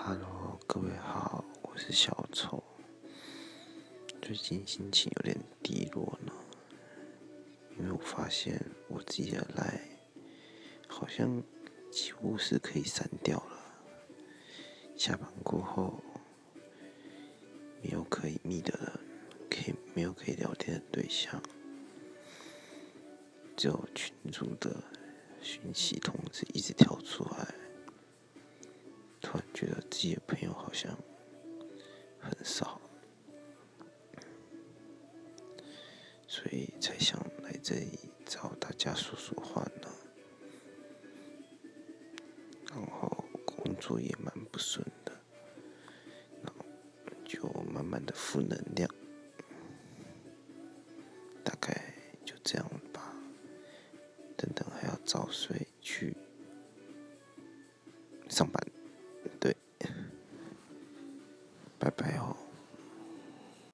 Hello，各位好，我是小丑。最近心情有点低落呢，因为我发现我自己的赖好像几乎是可以删掉了。下班过后没有可以密的人，可以没有可以聊天的对象，只有群主的讯息通知一直跳出来。觉得自己的朋友好像很少，所以才想来这里找大家说说话呢。然后工作也蛮不顺的，然后就慢慢的负能量，大概就这样吧。等等还要早睡去上班。对拜拜哦。